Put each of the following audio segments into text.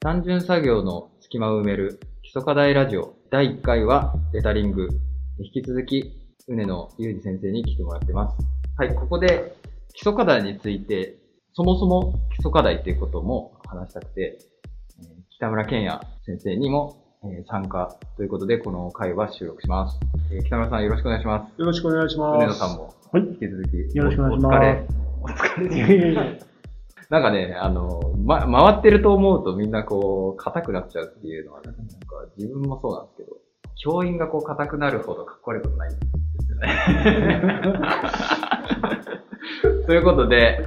単純作業の隙間を埋める基礎課題ラジオ第1回はレタリング。引き続き、うねのゆうじ先生に来てもらってます。はい、ここで基礎課題について、そもそも基礎課題っていうことも話したくて、えー北村健也先生にも、えー参加ということで、この回は収録します。えー北村さんよろしくお願いします。よろしくお願いします。うねのさんもはい。引き続き、よろしくお願いしますお疲れ。お疲れなんかね、あの、ま、回ってると思うとみんなこう、硬くなっちゃうっていうのは、なんか自分もそうなんですけど、教員がこう硬くなるほどかっこ悪いことないんですよね。ということで、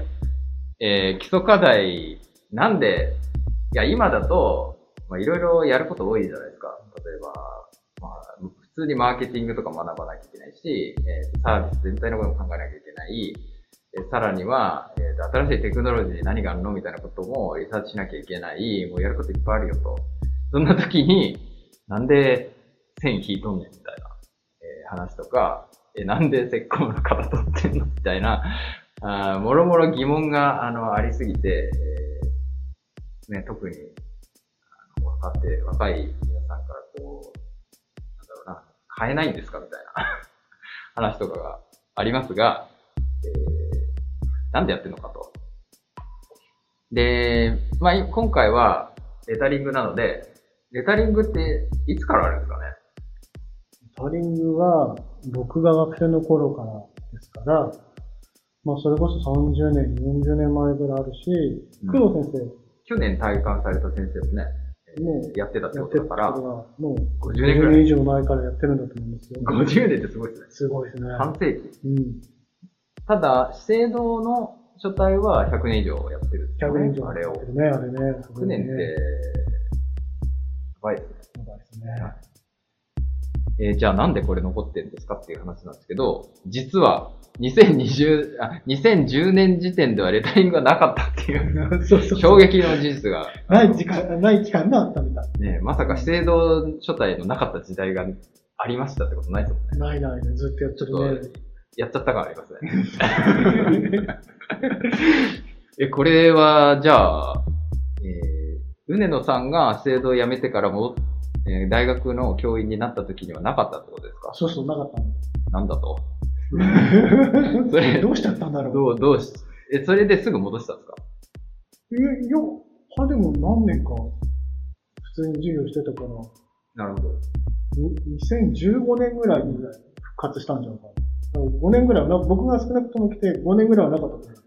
えー基礎課題、なんで、いや、今だと、まあ、いろいろやること多いじゃないですか。例えば、まあ、普通にマーケティングとか学ばなきゃいけないし、えーサービス全体のことも考えなきゃいけない。さらには、えーと新しいテクノロジーで何があるのみたいなこともリサーチしなきゃいけない。もうやることいっぱいあるよと。そんな時に、なんで線引いとんねんみたいな、えー話とか、えーなんで石膏の型取ってんのみたいな、あもろもろ疑問があのありすぎて、えーね、特にあの若手、若い皆さんからこう、なんだろうな、買えないんですかみたいな 話とかがありますが、えーなんでやってるのかと。で、まあ、い今回はレタリングなので、レタリングっていつからあるんですかね？タリングは、僕が学生の頃からですから、まあ、それこそ30年、40年前ぐらいあるし、うん工藤先去年体感された先生もね、生もやってたってやってたことだから、もう50年ぐ50らい。年以上前からやってるんだと思うんですよ。50年ってすごいですね。すごいですね。半世紀。うん。ただ、資生堂の書体は100年以上やってるんですよ100ね。年以上あれをやって。るね、あれね。すご100いね年って、やばいですね。やばいですね。えーじゃあなんでこれ残ってるんですかっていう話なんですけど、実は2020あ、2010年時点ではレタリングがなかったっていう そうそう衝撃の事実が、ない時間、ない期間があったみたい。ね、まさか資生堂書体のなかった時代がありましたってことないですもんね。ないないね、ずっとやってちょっるね。と、やっちゃった感ありますね。え、これは、じゃあ、えー、うねのさんが資生堂を辞めてからも、えー大学の教員になった時にはなかったってことですか？そうそう、なかったんなんだと？そだ。れどうしちゃったんだろう？どう、どうし、え、それですぐ戻したんですか？いや、いや、あでも何年か、普通に授業してたから、なるほど。う2015年ぐらいに復活したんじゃないかな。5年ぐらいはな、僕が少なくとも来て5年ぐらいはなかったと思う。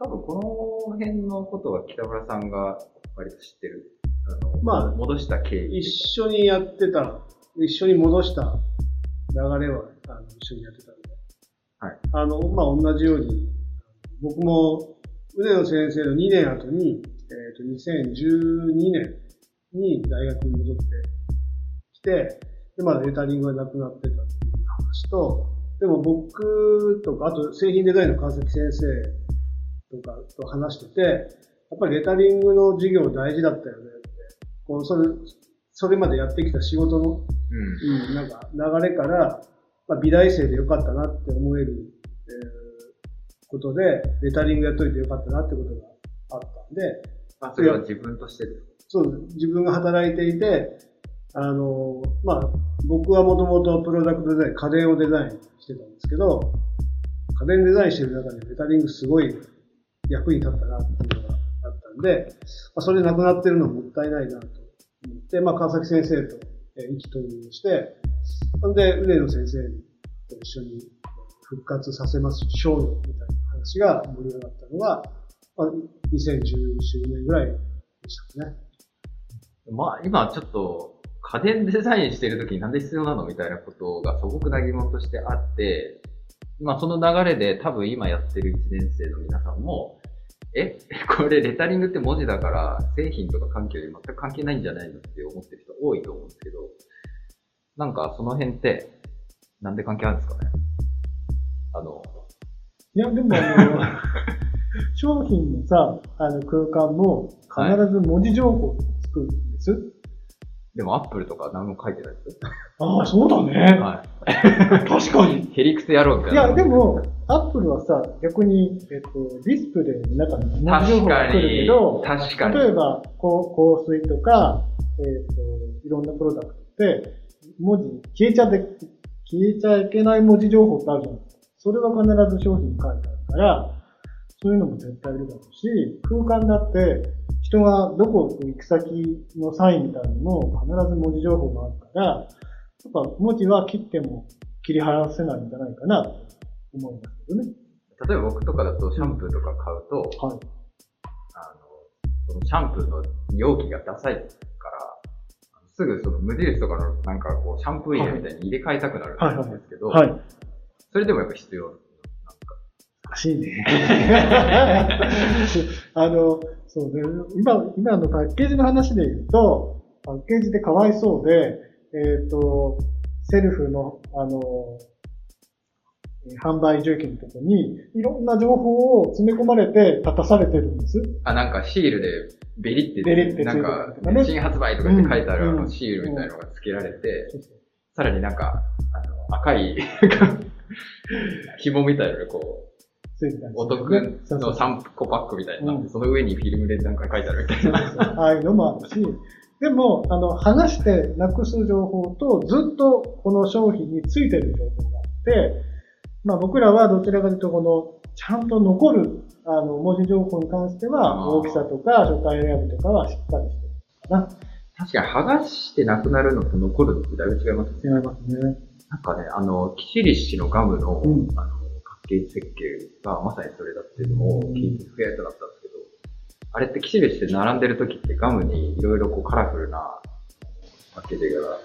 多分この辺のことは北村さんが割と知ってる。あの、まあ戻した経緯。一緒にやってた、一緒に戻した流れは、あの一緒にやってたんで。はい。あの、まあ、同じように、僕も、腕野先生の2年後に、えっ、と、2012年に大学に戻ってきて、で、まだレタリングがなくなってたっていう話と、でも僕とか、あと製品デザインの川崎先生とかと話してて、やっぱりレタリングの授業大事だったよねって、こうそれ、それまでやってきた仕事の、うん。うん、なんか流れから、まあ、美大生でよかったなって思える、えーことで、レタリングやっといてよかったなってことがあったんで、あ、それは自分としてそう、自分が働いていて、あの、まあ、僕はもともとプロダクトデザイン、家電をデザインしてたんですけど、家電デザインしてる中でレタリングすごい役に立ったなっていうのがあったんで、まあ、それなくなってるのはもったいないなと思って、まあ、川崎先生と意気投入して、ほんで、上野先生と一緒に復活させましょうよみたいな話が盛り上がったのが、まあ、2014年ぐらいでしたね。まあ、今ちょっと、家電デザインしてる時になんで必要なのみたいなことが素朴な疑問としてあって、まあその流れで多分今やってる1年生の皆さんも、え、これレタリングって文字だから製品とか環境に全く関係ないんじゃないのって思ってる人多いと思うんですけど、なんかその辺って、なんで関係あるんですかね？あの、いや、でもあの、商品のさ、あの空間も必ず文字情報を作るんです。でもアップルとか何も書いてないですよ。ああ、そうだね。はい。確かに。ヘリクスやろうみたいな。いや、でも、アップルはさ、逆に、えっと、ディスプレイの中に文字情報が来るけど、確かに。例えば、こう香水とか、えっ、と、いろんなプロダクトって、文字、消えちゃって、消えちゃいけない文字情報ってあるじゃないですか。それは必ず商品に書いてあるから、そういうのも絶対いるだろうし、空間だって、人がどこ行く先のサインみたいなのも必ず文字情報があるから、やっぱ文字は切っても切り離せないんじゃないかなと思いますけどね。例えば僕とかだとシャンプーとか買うと、はい。あの、そのシャンプーの容器がダサいから、すぐその無印とかのなんかこうシャンプー入れみたいに入れ替えたくなるんですけど、はい。それでもやっぱ必要。おかしいね。あの、そうね、今、今のパッケージの話で言うと、パッケージでかわいそうで、えっ、と、セルフの、あの、えー販売重機のとこに、いろんな情報を詰め込まれて立たされてるんです。あ、なんかシールでベリって、ベリってなんか新発売とかって書いてあるあうん。のシールみたいなのが付けられて、さらになんか、あの赤い 紐みたいなのがこう、お得の3個パックみたいになうんその上にフィルムでなんか書いてあるみたいな。ああいうのもあるし、でも、あの、話してなくす情報と、ずっとこの商品についてる情報があって、まあ僕らはどちらかというと、この、ちゃんと残る、あの、文字情報に関しては、大きさとか、書体選びとかはしっかりしてるかな。確かに剥がしてなくなるのと残るのってだいぶ違いますね。違いますね。なんかね、あの、キシリッシュのガムの、うんあの、パッケージ設計がまさにそれだっていうのを聞いてふやっとなったんですけど、あれってキシリッシュで並んでる時ってガムにいろいろこうカラフルなパッケージが、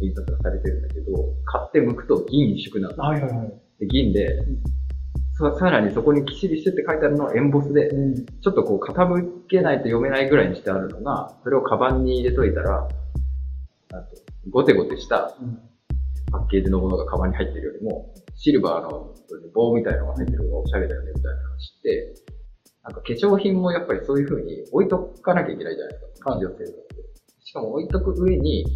印刷がされてるんだけど、買って剥くと銀一色なんですよはいはいはい。で銀で、ささらにそこにキシリッシュって書いてあるのはエンボスで、うん。ちょっとこう傾けないと読めないぐらいにしてあるのが、それをカバンに入れといたら、あとゴテゴテしたうんパッケージのものがカバンに入ってるよりも、シルバーの棒みたいなのが入ってる方がおしゃれだよねみたいな話って、なんか化粧品もやっぱりそういう風に置いとかなきゃいけないじゃないですか。はい日常生活で。しかも置いとく上に、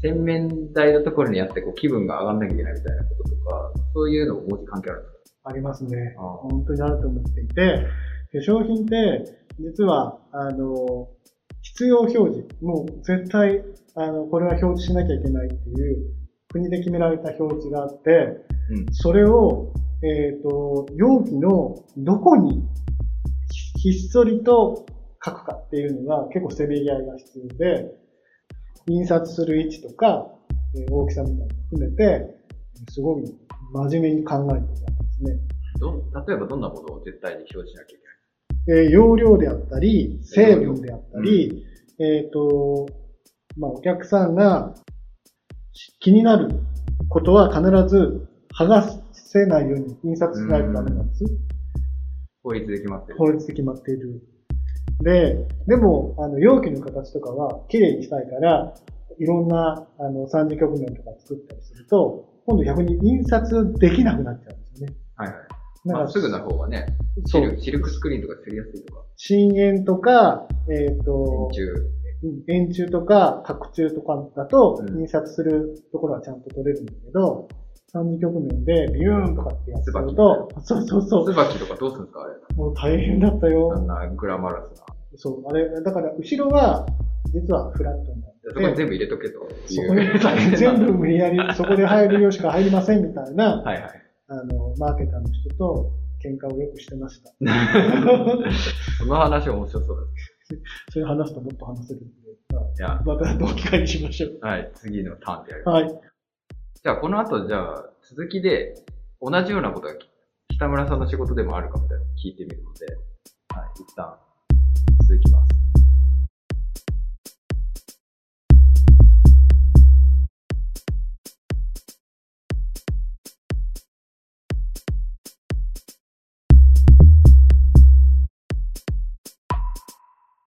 洗面台のところにあってこう気分が上がんなきゃいけないみたいなこととか、そういうのも文字関係あるんですか？ありますね。本当にあると思っていて、化粧品って、実は、あの、必要表示、もう絶対、あの、これは表示しなきゃいけないっていう、国で決められた表示があって、うん。それを、えっ、と、容器のどこにひひっそりと書くかっていうのが結構せめぎ合いが必要で、印刷する位置とか、えー大きさみたいなの含めて、すごい真面目に考えていたんですね。ど、例えばどんなものを絶対に表示しなきゃいけない？えー容量であったり、成分であったり、えっ、と、まあ、お客さんが気になることは必ず剥がせないように印刷しないとダメなんです。法律で決まってる。法律で決まっている。で、でも、あの、容器の形とかは綺麗にしたいから、いろんな、あの、三次局面とか作ったりすると、今度逆に印刷できなくなっちゃうんですよね。はいはい。なんか、すぐな方がね、シルシルクスクリーンとかすりやすいとか。深淵とか、えっ、ー、と、円柱とか、角柱とかだと、印刷するところはちゃんと取れるんだけど、うん三次局面でビューンとかってやってると、そうそうそう。椿とかどうするんですかあれ。もう大変だったよ。あんなグラマラスな。そう、あれ、だから後ろは、実はフラットになって。そこに全部入れとけと。そこに全部無理やり、そこで入る量しか入りませんみたいな、はいはい。あの、マーケターの人と喧嘩をよくしてました。その話面白そうそう。それ話すともっと話せるんで、まあ、た同期会にしましょう。はい、次のターンでやります。はい。じゃあ、この後、じゃあ、続きで、同じようなことが北村さんの仕事でもあるかみたいなのを聞いてみるので、はい、一旦、続きます。